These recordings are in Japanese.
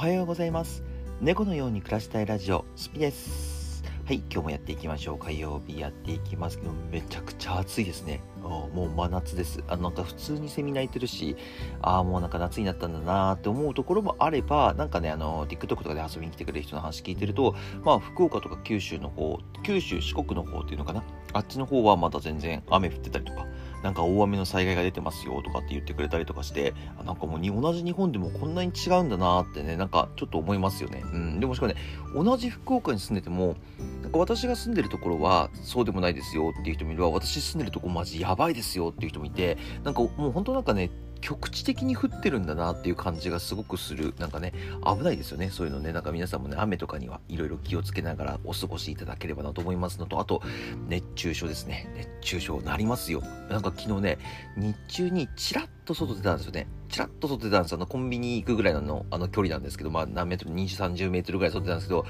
おはようございます。猫のように暮らしたいラジオスピです。はい今日もやっていきましょう。火曜日やっていきます。けどめちゃくちゃ暑いですね。もう真夏です。あなんか普通にセミ鳴いてるしああもうなんか夏になったんだなーって思うところもあればなんかねあの TikTok とかで遊びに来てくれる人の話聞いてるとまあ福岡とか九州の方九州四国の方っていうのかな。あっちの方はまだ全然雨降ってたりとかなんか大雨の災害が出てますよとかって言ってくれたりとかして、あなんかもうに同じ日本でもこんなに違うんだなってね、なんかちょっと思いますよね。うん。でもしかもね、同じ福岡に住んでても、なんか私が住んでるところはそうでもないですよっていう人もいれば、私住んでるとこマジやばいですよっていう人もいて、なんかもう本当なんかね、局地的に降ってるんだなっていう感じがすごくする。なんかね、危ないですよね。そういうのね。なんか皆さんもね、雨とかにはいろいろ気をつけながらお過ごしいただければなと思いますのと、あと、熱中症ですね。熱中症なりますよ。なんか昨日ね、日中にチラッと外出たんですよね。チラッと外出たんです。あの、コンビニ行くぐらいのあの距離なんですけど、まあ何メートル、20、30メートルぐらい外出たんですけど、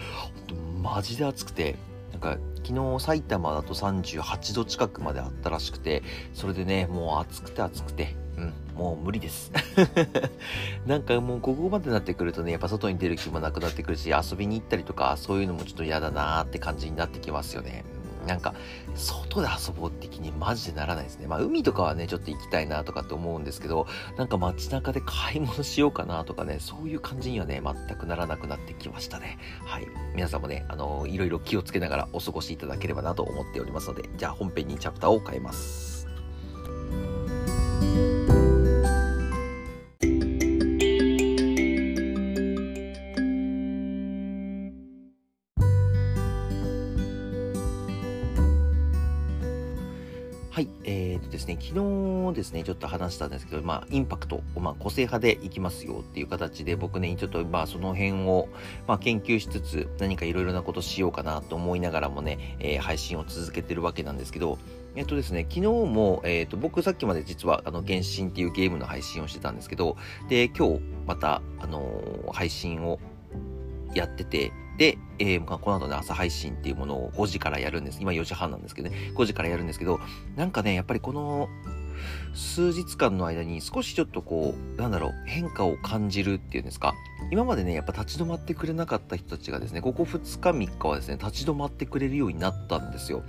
マジで暑くて、なんか昨日埼玉だと38度近くまであったらしくて、それでね、もう暑くて暑くて、うん、もう無理です。なんかもうここまでなってくるとね、やっぱ外に出る気もなくなってくるし、遊びに行ったりとか、そういうのもちょっと嫌だなーって感じになってきますよね。なんか、外で遊ぼうって気にマジでならないですね。まあ、海とかはね、ちょっと行きたいなとかって思うんですけど、なんか街中で買い物しようかなとかね、そういう感じにはね、全くならなくなってきましたね。はい。皆さんもね、あのー、いろいろ気をつけながらお過ごしいただければなと思っておりますので、じゃあ本編にチャプターを変えます。ね、昨日ですね、ちょっと話したんですけど、まあ、インパクト、まあ、個性派でいきますよっていう形で、僕ね、ちょっと、まあ、その辺を、まあ、研究しつつ、何かいろいろなことしようかなと思いながらもね、えー、配信を続けてるわけなんですけど、えっとですね、昨日も、えっ、と、僕さっきまで実は、あの、原神っていうゲームの配信をしてたんですけど、で、今日、また、あのー、配信をやってて、で、えー、この後ね、朝配信っていうものを5時からやるんです。今4時半なんですけどね、5時からやるんですけど、なんかね、やっぱりこの、数日間の間に少しちょっとこう、なんだろう、変化を感じるっていうんですか。今までね、やっぱ立ち止まってくれなかった人たちがですね、ここ2日3日はですね、立ち止まってくれるようになったんですよ。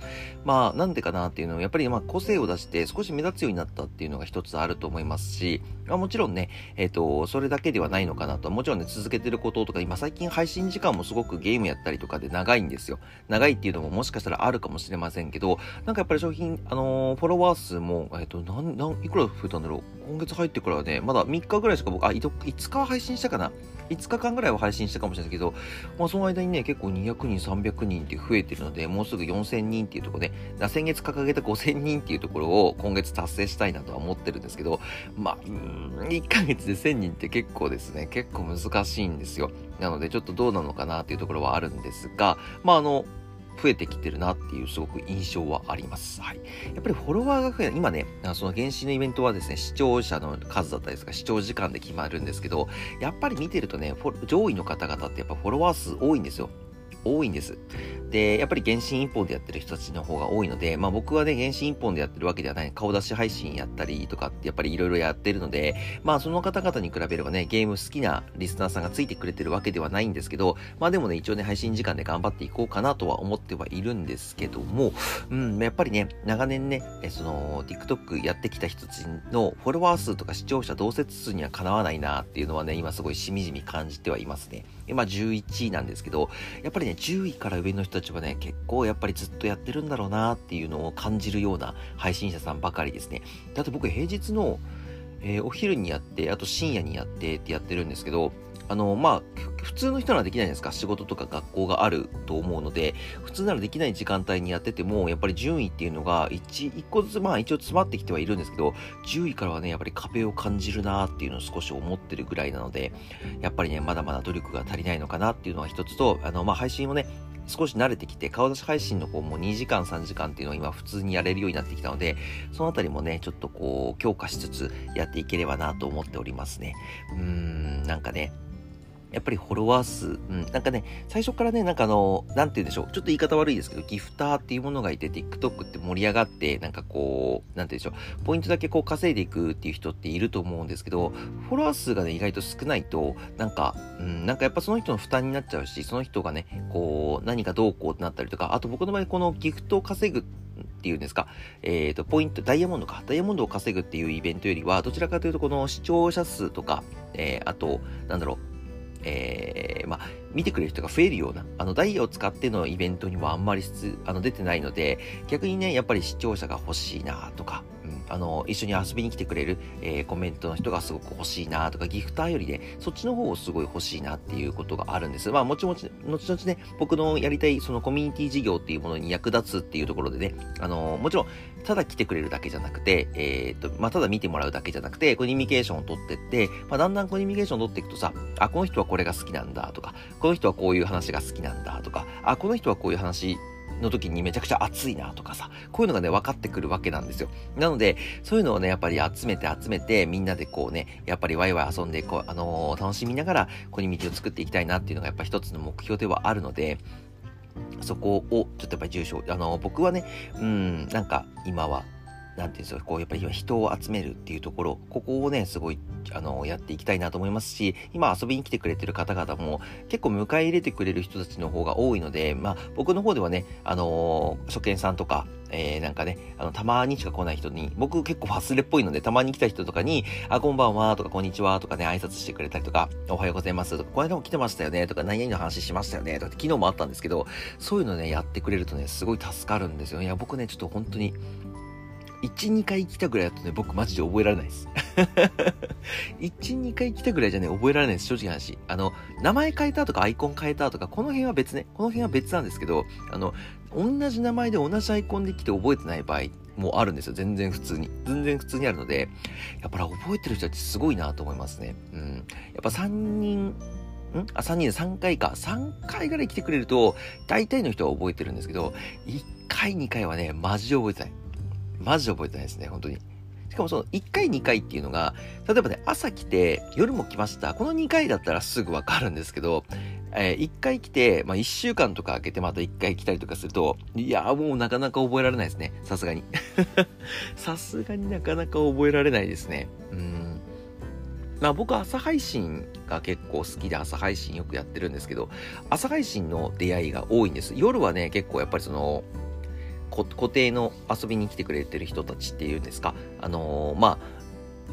まあ、なんでかなっていうのは、やっぱりまあ個性を出して少し目立つようになったっていうのが一つあると思いますし、まあ、もちろんね、えっ、ー、と、それだけではないのかなと。もちろんね、続けてることとか、今最近配信時間もすごくゲームやったりとかで長いんですよ。長いっていうのももしかしたらあるかもしれませんけど、なんかやっぱり商品、あのー、フォロワー数も、えっ、ー、と、なん、なん、いくら増えたんだろう？今月入ってからはね、まだ3日ぐらいしか僕、あ、5日は配信したかな ?5 日間ぐらいは配信したかもしれないけど、まあその間にね、結構200人、300人って増えてるので、もうすぐ4000人っていうところで、先月掲げた5000人っていうところを今月達成したいなとは思ってるんですけど、まあ、1ヶ月で1000人って結構ですね、結構難しいんですよ。なのでちょっとどうなのかなっていうところはあるんですが、まああの、増えてきてるなっていうすごく印象はあります。はい。やっぱりフォロワーが増え今ね、その原始のイベントはですね、視聴者の数だったりとか、視聴時間で決まるんですけど、やっぱり見てるとね、上位の方々ってやっぱフォロワー数多いんですよ。多いんです。で、やっぱり原神一本でやってる人たちの方が多いので、まあ僕はね、原神一本でやってるわけではない、顔出し配信やったりとかってやっぱりいろいろやってるので、まあその方々に比べればね、ゲーム好きなリスナーさんがついてくれてるわけではないんですけど、まあでもね、一応ね、配信時間で頑張っていこうかなとは思ってはいるんですけども、うん、やっぱりね、長年ね、えその、TikTok やってきた人たちのフォロワー数とか視聴者同説数にはかなわないなっていうのはね、今すごいしみじみ感じてはいますね。今11位なんですけど、やっぱりね、10位から上の人たちはね、結構やっぱりずっとやってるんだろうなっていうのを感じるような配信者さんばかりですね。だって僕平日の、えー、お昼にやって、あと深夜にやってってやってるんですけど、あの、まあ、普通の人ならできないんですか仕事とか学校があると思うので、普通ならできない時間帯にやってても、やっぱり順位っていうのが1、1個ずつ、まあ一応詰まってきてはいるんですけど、10位からはね、やっぱり壁を感じるなっていうのを少し思ってるぐらいなので、やっぱりね、まだまだ努力が足りないのかなっていうのは一つと、あの、まあ配信をね、少し慣れてきて、顔出し配信の方も2時間3時間っていうのを今普通にやれるようになってきたので、そのあたりもね、ちょっとこう、強化しつつやっていければなと思っておりますね。うーん、なんかね、やっぱりフォロワー数、うん、なんかね、最初からね、なんかあの、なんて言うんでしょう、ちょっと言い方悪いですけど、ギフターっていうものがいて、TikTok って盛り上がって、なんかこう、なんて言うんでしょう、ポイントだけこう稼いでいくっていう人っていると思うんですけど、フォロワー数がね、意外と少ないと、なんか、うん、なんかやっぱその人の負担になっちゃうし、その人がね、こう、何かどうこうってなったりとか、あと僕の場合、このギフトを稼ぐっていうんですか、えっ、ー、と、ポイント、ダイヤモンドか、ダイヤモンドを稼ぐっていうイベントよりは、どちらかというと、この視聴者数とか、えー、あと、なんだろう、えー、まあ、見てくれる人が増えるような、あの、ダイヤを使ってのイベントにもあんまりあの出てないので、逆にね、やっぱり視聴者が欲しいなとか、あの、一緒に遊びに来てくれる、えー、コメントの人がすごく欲しいなとか、ギフターよりね、そっちの方をすごい欲しいなっていうことがあるんです。まあ、もちもち、後々ね、僕のやりたいそのコミュニティ事業っていうものに役立つっていうところでね、あの、もちろん、ただ来てくれるだけじゃなくて、えっ、と、まあ、ただ見てもらうだけじゃなくて、コミュニケーションを取ってって、まあ、だんだんコミュニケーションを取っていくとさ、あ、この人はこれが好きなんだとか、この人はこういう話が好きなんだとか、あ、この人はこういう話の時にめちゃくちゃ暑いなとかさ、こういうのがね、分かってくるわけなんですよ。なので、そういうのをね、やっぱり集めて集めて、みんなでこうね、やっぱりワイワイ遊んで、こう、あのー、楽しみながら、ここに道を作っていきたいなっていうのがやっぱ一つの目標ではあるので、そこをちょっとやっぱり重症、あの、僕はね、うん、なんか今はなんていうんですか、こう、やっぱり人を集めるっていうところ、ここをね、すごい、あの、やっていきたいなと思いますし、今遊びに来てくれてる方々も、結構迎え入れてくれる人たちの方が多いので、まあ、僕の方ではね、あの、初見さんとか、えー、なんかね、あの、たまにしか来ない人に、僕結構忘れっぽいので、たまに来た人とかに、あ、こんばんは、とか、こんにちは、とかね、挨拶してくれたりとか、おはようございます、とか、この間も来てましたよね、とか、何々の話しましたよね、とか、昨日もあったんですけど、そういうのね、やってくれるとね、すごい助かるんですよ。いや、僕ね、ちょっと本当に、1、2回来たぐらいだとね、僕マジで覚えられないです。1、2回来たぐらいじゃね、覚えられないです、正直な話。あの、名前変えたとかアイコン変えたとか、この辺は別ね、この辺は別なんですけど、あの、同じ名前で同じアイコンで来て覚えてない場合もあるんですよ。全然普通に。全然普通にあるので、やっぱり覚えてる人たちすごいなと思いますね。うん。やっぱ3人、ん？あ、3人で3回か。3回ぐらい来てくれると、大体の人は覚えてるんですけど、1回、2回はね、マジで覚えてない。マジで覚えてないですね、本当に。しかもその1回2回っていうのが、例えばね、朝来て夜も来ました。この2回だったらすぐわかるんですけど、えー、1回来て、まあ、1週間とか空けてまた1回来たりとかすると、いやもうなかなか覚えられないですね。さすがに。さすがになかなか覚えられないですね。うん。まあ僕朝配信が結構好きで朝配信よくやってるんですけど、朝配信の出会いが多いんです。夜はね、結構やっぱりその、固定の遊びに来てくれてる人たちっていうんですか、あのー、まあ、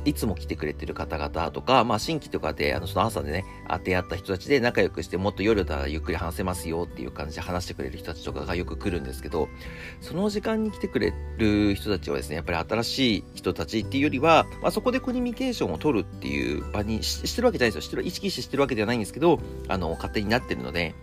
いつも来てくれてる方々とか、まあ、新規とかで、あの、その朝でね、出会った人たちで仲良くして、もっと夜だらゆっくり話せますよっていう感じで話してくれる人たちとかがよく来るんですけど、その時間に来てくれる人たちはですね、やっぱり新しい人たちっていうよりは、まあ、そこでコミュニケーションを取るっていう場にしてるわけじゃないですよ。してる、意識してしてるわけではないんですけど、あの、勝手になってるので、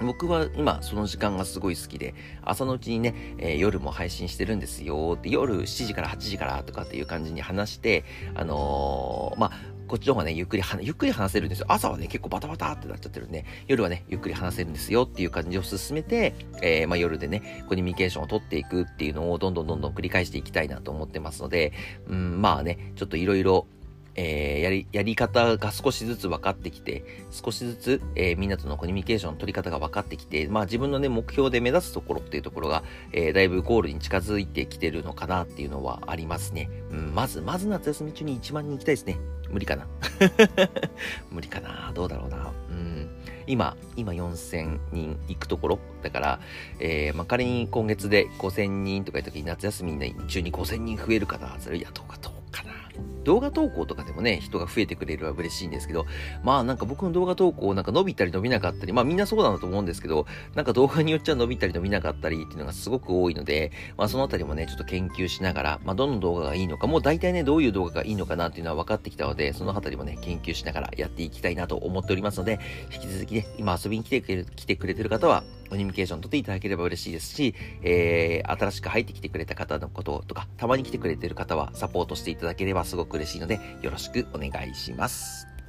僕は今その時間がすごい好きで、朝のうちにね、えー、夜も配信してるんですよって、夜7時から8時からとかっていう感じに話して、あのー、まあ、こっちの方がね、ゆっくり、ゆっくり話せるんですよ。朝はね、結構バタバタってなっちゃってるんで、夜はね、ゆっくり話せるんですよっていう感じを進めて、えー、まあ、夜でね、コミュニケーションを取っていくっていうのをどんどんどんどん繰り返していきたいなと思ってますので、うん、まあね、ちょっといろいろ、えー、やり、やり方が少しずつ分かってきて、少しずつ、えー、みんなとのコミュニケーションの取り方が分かってきて、まあ自分のね、目標で目指すところっていうところが、えー、だいぶゴールに近づいてきてるのかなっていうのはありますね。うん、まず、まず夏休み中に1万人行きたいですね。無理かな 無理かなどうだろうな。うん。今、今4000人行くところだから、えー、まあ、仮に今月で5000人とかいう時に夏休み中に5000人増えるかなそれ、いや、どうかと。動画投稿とかでもね、人が増えてくれるは嬉しいんですけど、まあなんか僕の動画投稿なんか伸びたり伸びなかったり、まあみんなそうだなと思うんですけど、なんか動画によっちゃ伸びたり伸びなかったりっていうのがすごく多いので、まあそのあたりもね、ちょっと研究しながら、まあどの動画がいいのか、もう大体ね、どういう動画がいいのかなっていうのは分かってきたので、そのあたりもね、研究しながらやっていきたいなと思っておりますので、引き続きね、今遊びに来てくれ来てくれてる方は、コミュニケーション取っていただければ嬉しいですし、えー、新しく入ってきてくれた方のこととか、たまに来てくれてる方はサポートしていただければすごく嬉しいので、よろしくお願いします。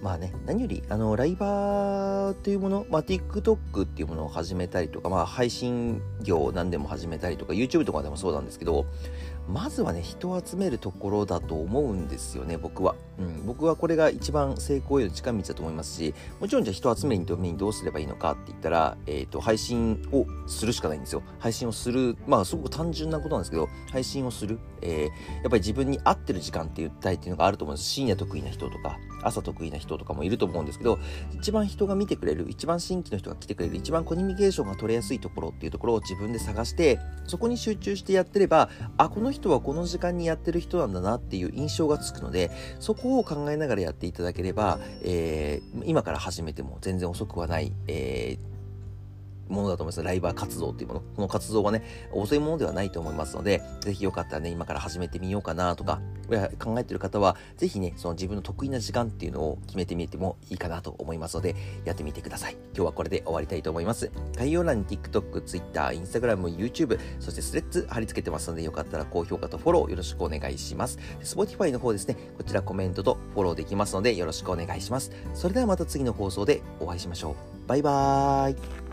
まあね、何より、あの、ライバーというもの、まあ、TikTok っていうものを始めたりとか、まあ、配信業を何でも始めたりとか、YouTube とかでもそうなんですけど、まずはね、人を集めるところだと思うんですよね、僕は。うん、僕はこれが一番成功への近道だと思いますし、もちろんじゃあ人を集めるためにどうすればいいのかって言ったら、えっ、ー、と、配信をするしかないんですよ。配信をする、まあ、すごく単純なことなんですけど、配信をする。えー、やっぱり自分に合ってる時間って言ったいっていうのがあると思うんです。深夜得意な人とか、朝得意な人とかもいると思うんですけど、一番人が見てくれる、一番新規の人が来てくれる、一番コミュニケーションが取れやすいところっていうところを自分で探して、そこに集中してやってれば、あ、この人はこの時間にやってる人なんだなっていう印象がつくので、そこを考えながらやっていただければ、えー、今から始めても全然遅くはない、えーものだと思います。ライバー活動っていうもの。この活動はね、遅いものではないと思いますので、ぜひよかったらね、今から始めてみようかなとか、考えてる方は、ぜひね、その自分の得意な時間っていうのを決めてみてもいいかなと思いますので、やってみてください。今日はこれで終わりたいと思います。概要欄に TikTok、Twitter、Instagram、YouTube、そしてスレッズ貼り付けてますので、よかったら高評価とフォローよろしくお願いします。Spotify の方ですね、こちらコメントとフォローできますので、よろしくお願いします。それではまた次の放送でお会いしましょう。バイバーイ。